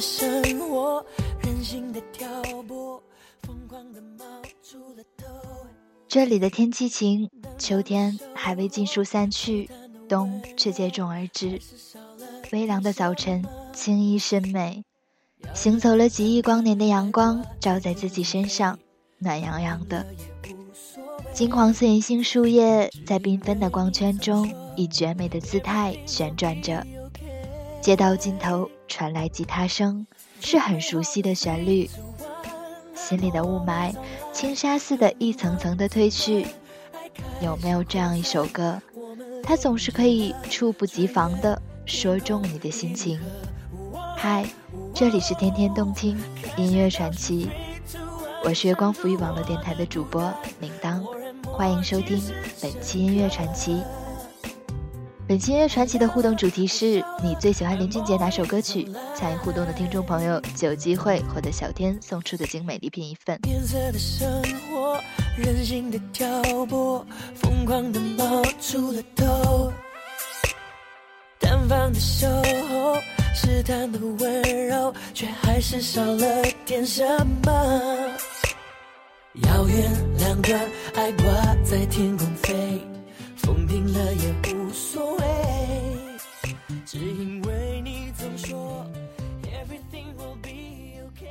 的生活，任性的挑拨，疯狂的冒出了头。这里的天气晴，秋天还未尽数散去，冬却接踵而至。微凉的早晨，青衣深美，行走了几亿光年的阳光照在自己身上，暖洋洋的。金黄色银杏树叶在缤纷的光圈中以绝美的姿态旋转着。街道尽头传来吉他声，是很熟悉的旋律。心里的雾霾，轻纱似的一层层的褪去。有没有这样一首歌，它总是可以猝不及防的说中你的心情？嗨，这里是天天动听音乐传奇，我是月光浮语网络电台的主播铃铛，欢迎收听本期音乐传奇。本期音乐传奇的互动主题是你最喜欢林俊杰哪首歌曲？参与互动的听众朋友就有机会获得小天送出的精美礼品一份。变色的生活，任性的挑拨，疯狂的冒出了头。单方的守候，试探的温柔，却还是少了点什么。遥远两端，爱挂在天空飞。风停了也无所谓，只因为你总说 everything will be okay。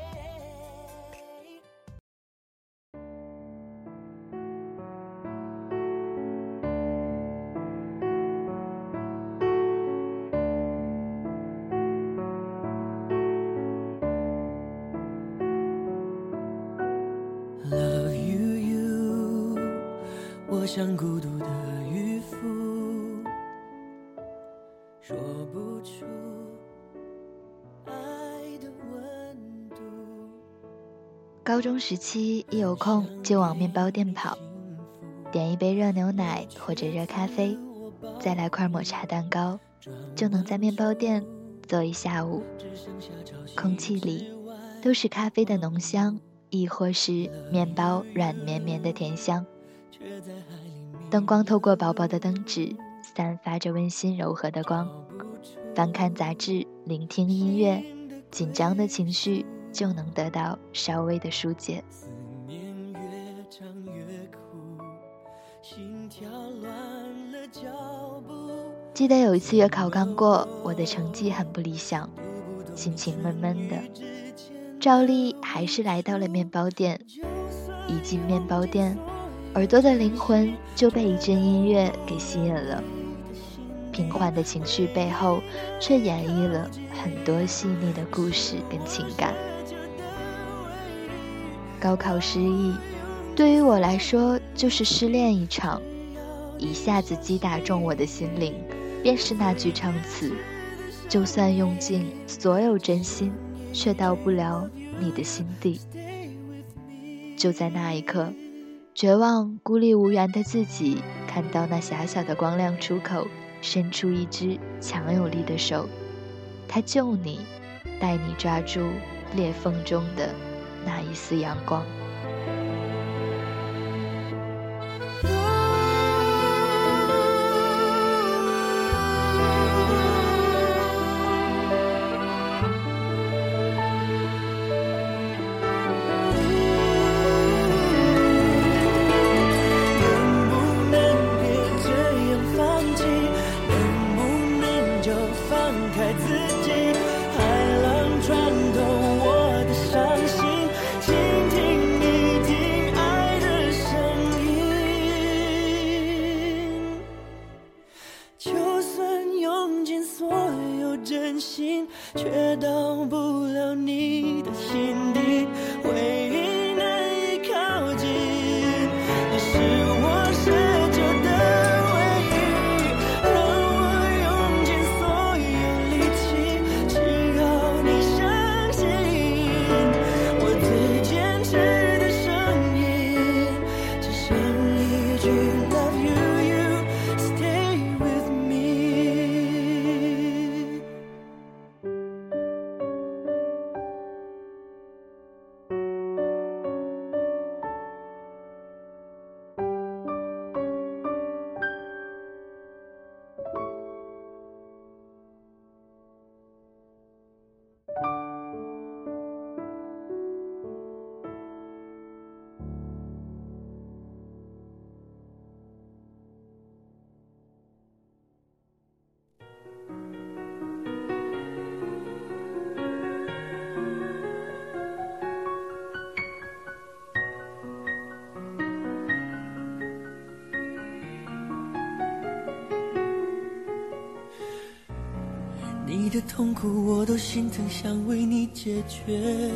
Love you you，我像孤独的渔夫，说不出爱的温度。高中时期一有空就往面包店跑，点一杯热牛奶或者热咖啡，再来块抹茶蛋糕，就能在面包店坐一下午。空气里都是咖啡的浓香，亦或是面包软绵绵的甜香。灯光透过薄薄的灯纸，散发着温馨柔和的光。翻看杂志，聆听音乐，紧张的情绪就能得到稍微的疏解。思念越长越苦，心跳乱了脚步。记得有一次月考刚过，我的成绩很不理想，心情闷闷的，照例还是来到了面包店。一进面包店，耳朵的灵魂就被一阵音乐给吸引了。平缓的情绪背后，却演绎了很多细腻的故事跟情感。高考失意，对于我来说就是失恋一场，一下子击打中我的心灵，便是那句唱词：就算用尽所有真心，却到不了你的心底。就在那一刻，绝望、孤立无援的自己，看到那狭小的光亮出口，伸出一只强有力的手，他救你，带你抓住裂缝中的那一丝阳光。的痛苦我都心疼，想为你解决。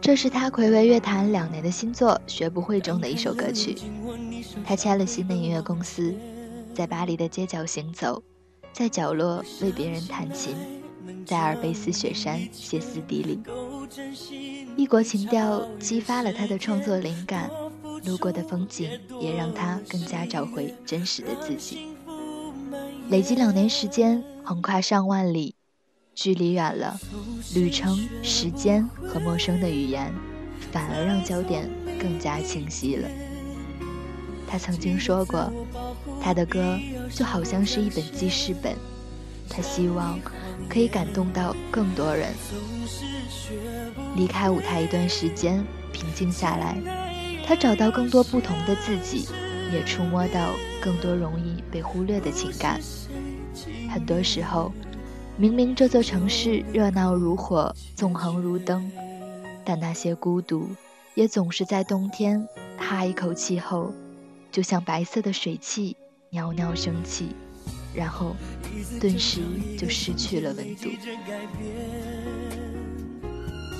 这是他暌违乐坛两年的新作《学不会》中的一首歌曲。他签了新的音乐公司，在巴黎的街角行走，在角落为别人弹琴，在阿尔卑斯雪山歇斯底里。异国情调激发了他的创作灵感，路过的风景也让他更加找回真实的自己。累积两年时间，横跨上万里。距离远了，旅程、时间和陌生的语言，反而让焦点更加清晰了。他曾经说过，他的歌就好像是一本记事本，他希望可以感动到更多人。离开舞台一段时间，平静下来，他找到更多不同的自己，也触摸到更多容易被忽略的情感。很多时候。明明这座城市热闹如火，纵横如灯，但那些孤独，也总是在冬天哈一口气后，就像白色的水汽袅袅升起，然后顿时就失去了温度。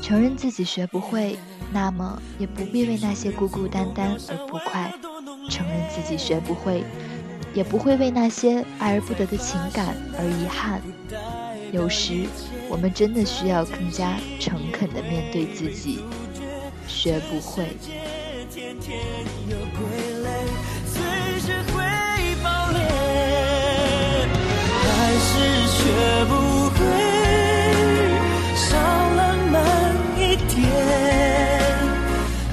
承认自己学不会，那么也不必为那些孤孤单单而不快；承认自己学不会，也不会为那些爱而不得的情感而遗憾。有时，我们真的需要更加诚恳地面对自己，学不会。还是学不会，少浪漫一点。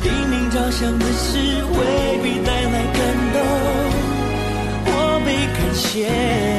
拼命着想的事，未必被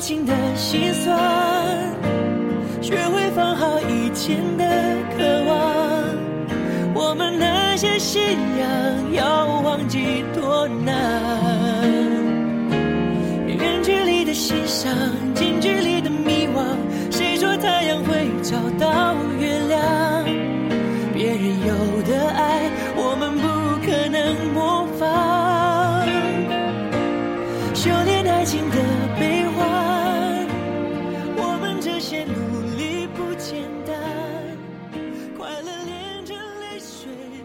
情的心酸，学会放好以前的渴望。我们那些信仰要忘记多难。远距离的欣赏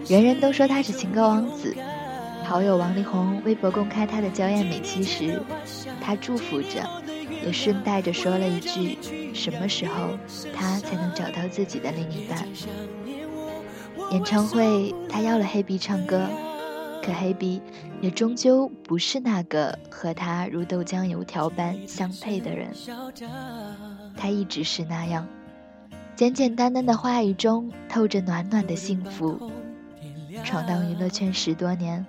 人人都说他是情歌王子。好友王力宏微博公开他的娇艳美妻时，他祝福着，也顺带着说了一句：“什么时候他才能找到自己的另一半？”演唱会，他邀了黑鼻唱歌，可黑鼻也终究不是那个和他如豆浆油条般相配的人。他一直是那样，简简单单的话语中透着暖暖的幸福。闯荡娱乐圈十多年，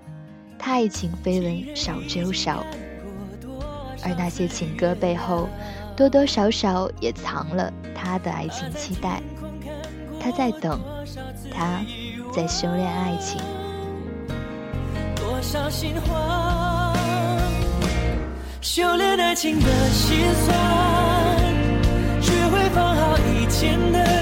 他爱情绯闻少之又少，而那些情歌背后，多多少少也藏了他的爱情期待。他在等，他在修炼爱情。多少心，修炼爱情的心酸，学会放好以前的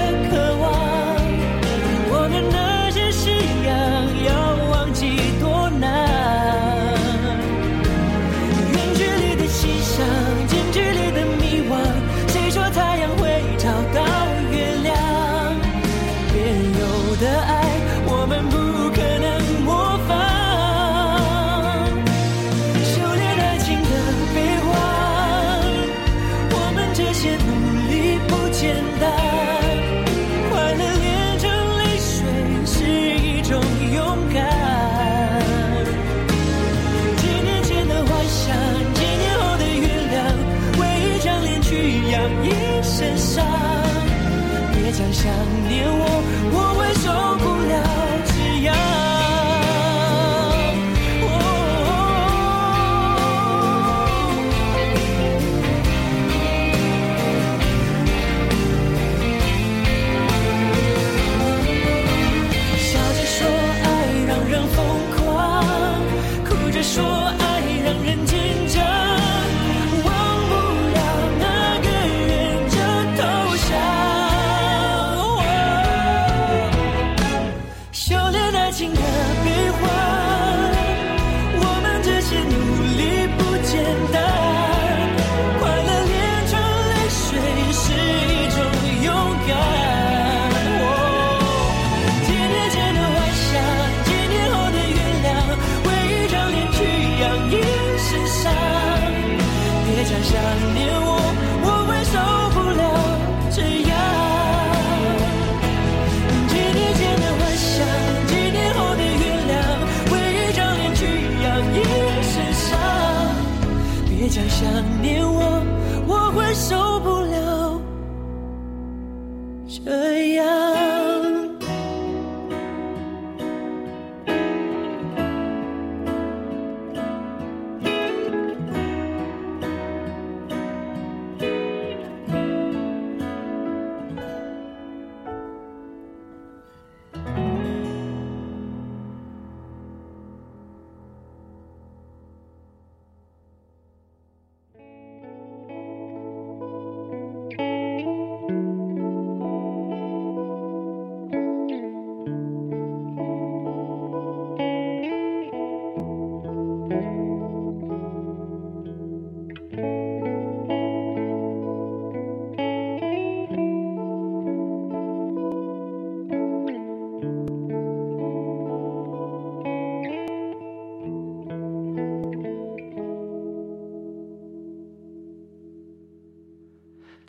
伤。别讲想念我，我想念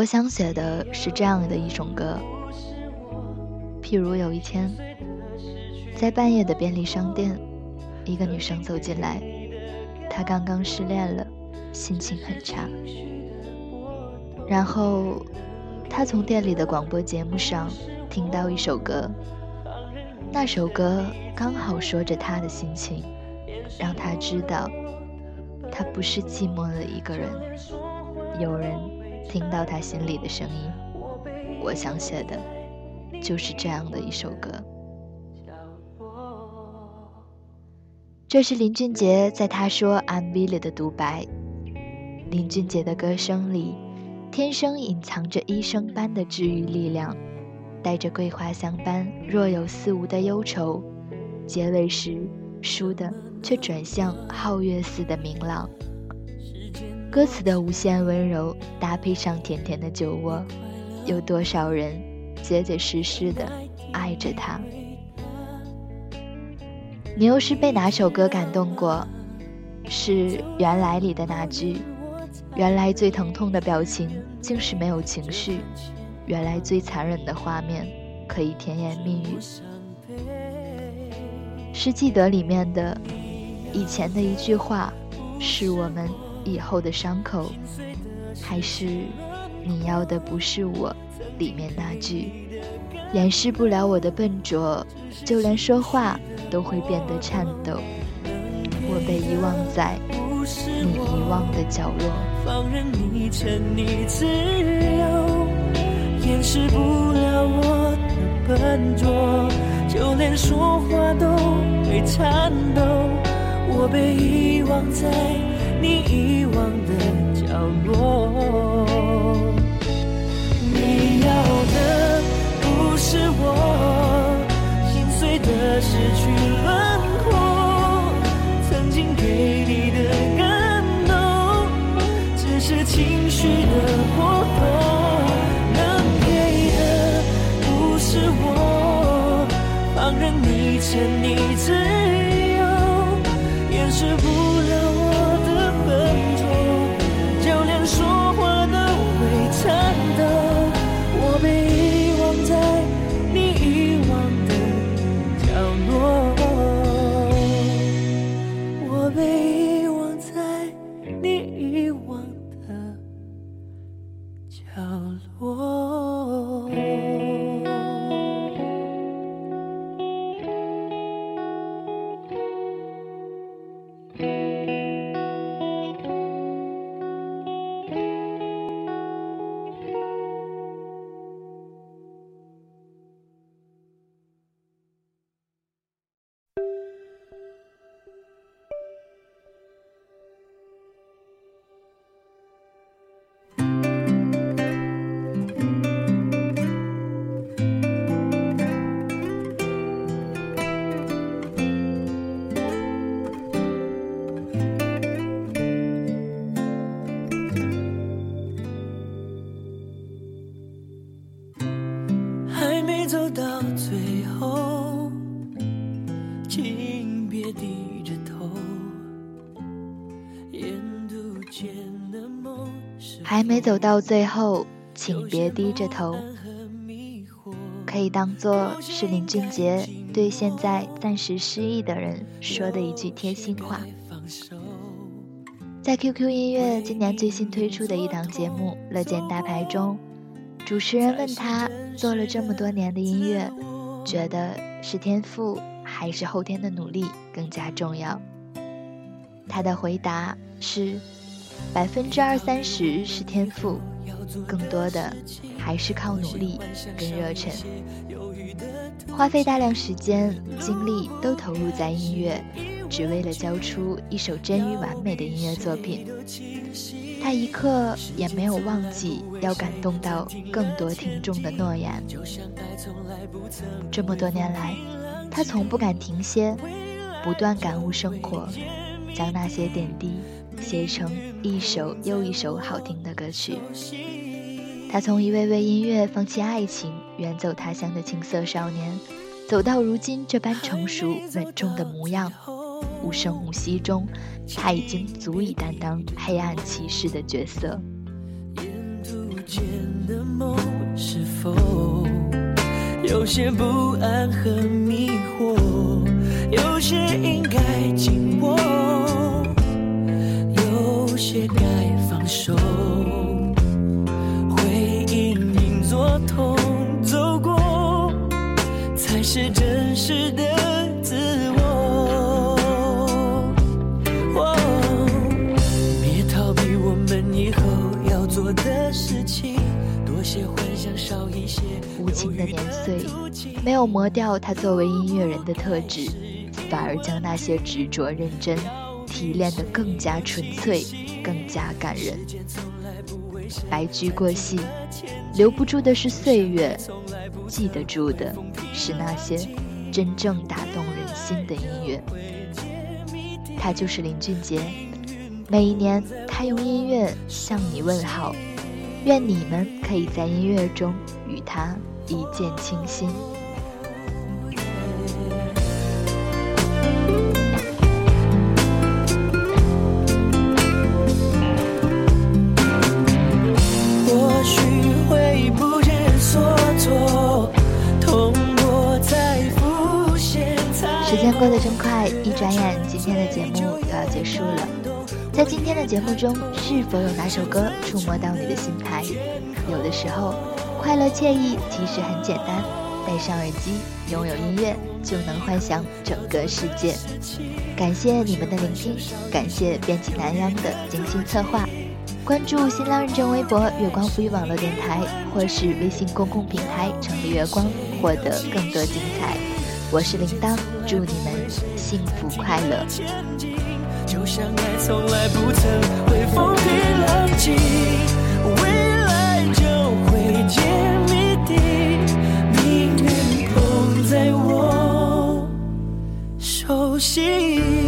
我想写的是这样的一种歌，譬如有一天，在半夜的便利商店，一个女生走进来，她刚刚失恋了，心情很差。然后，她从店里的广播节目上听到一首歌，那首歌刚好说着她的心情，让她知道，她不是寂寞的一个人，有人。听到他心里的声音，我想写的就是这样的一首歌。这是林俊杰在他说 MV 里的独白。林俊杰的歌声里，天生隐藏着医生般的治愈力量，带着桂花香般若有似无的忧愁，结尾时输的却转向皓月似的明朗。歌词的无限温柔，搭配上甜甜的酒窝，有多少人结结实实的爱着他？你又是被哪首歌感动过？是原来里的那句：“原来最疼痛的表情竟是没有情绪，原来最残忍的画面可以甜言蜜语。”是记得里面的以前的一句话，是我们以后的伤口，还是你要的不是我里面那句掩饰不了我的笨拙，就连说话。都会变得颤抖。我被遗忘在你遗忘的角落。放任你沉溺自由，掩饰不了我的笨拙，就连说话都会颤抖。我被遗忘在你遗忘的角落。你要的不是我。心碎的失去轮廓，曾经给你的感动，只是情绪的波动。能给的不是我，放任你沉溺自由，掩饰不还没走到最后，请别低着头。可以当做是林俊杰对现在暂时失意的人说的一句贴心话。在 QQ 音乐今年最新推出的一档节目《乐见大牌》中，主持人问他做了这么多年的音乐，觉得是天赋还是后天的努力更加重要？他的回答是。百分之二三十是天赋，更多的还是靠努力跟热忱。花费大量时间精力都投入在音乐，只为了交出一首真于完美的音乐作品。他一刻也没有忘记要感动到更多听众的诺言。这么多年来，他从不敢停歇，不断感悟生活，将那些点滴。写成一首又一首好听的歌曲。他从一位为音乐放弃爱情、远走他乡的青涩少年，走到如今这般成熟稳重的模样。无声无息中，他已经足以担当黑暗骑士的角色。是否有些不安和迷惑？有些应该有磨掉他作为音乐人的特质。反而将那些执着认真提炼得更加纯粹，更加感人。白驹过隙，留不住的是岁月，记得住的是那些真正打动人心的音乐。他就是林俊杰，每一年他用音乐向你问好，愿你们可以在音乐中与他一见倾心。转眼，今天的节目又要结束了。在今天的节目中，是否有哪首歌触摸到你的心台？有的时候，快乐惬意其实很简单，戴上耳机，拥有音乐，就能幻想整个世界。感谢你们的聆听，感谢编辑南央的精心策划。关注新浪认证微博“月光赋予网络电台”，或是微信公共平台“成立月光”，获得更多精彩。我是铃铛，祝你们幸福快乐。就像爱从来不曾会风平浪静，未来就会揭谜底，命运捧在我手心。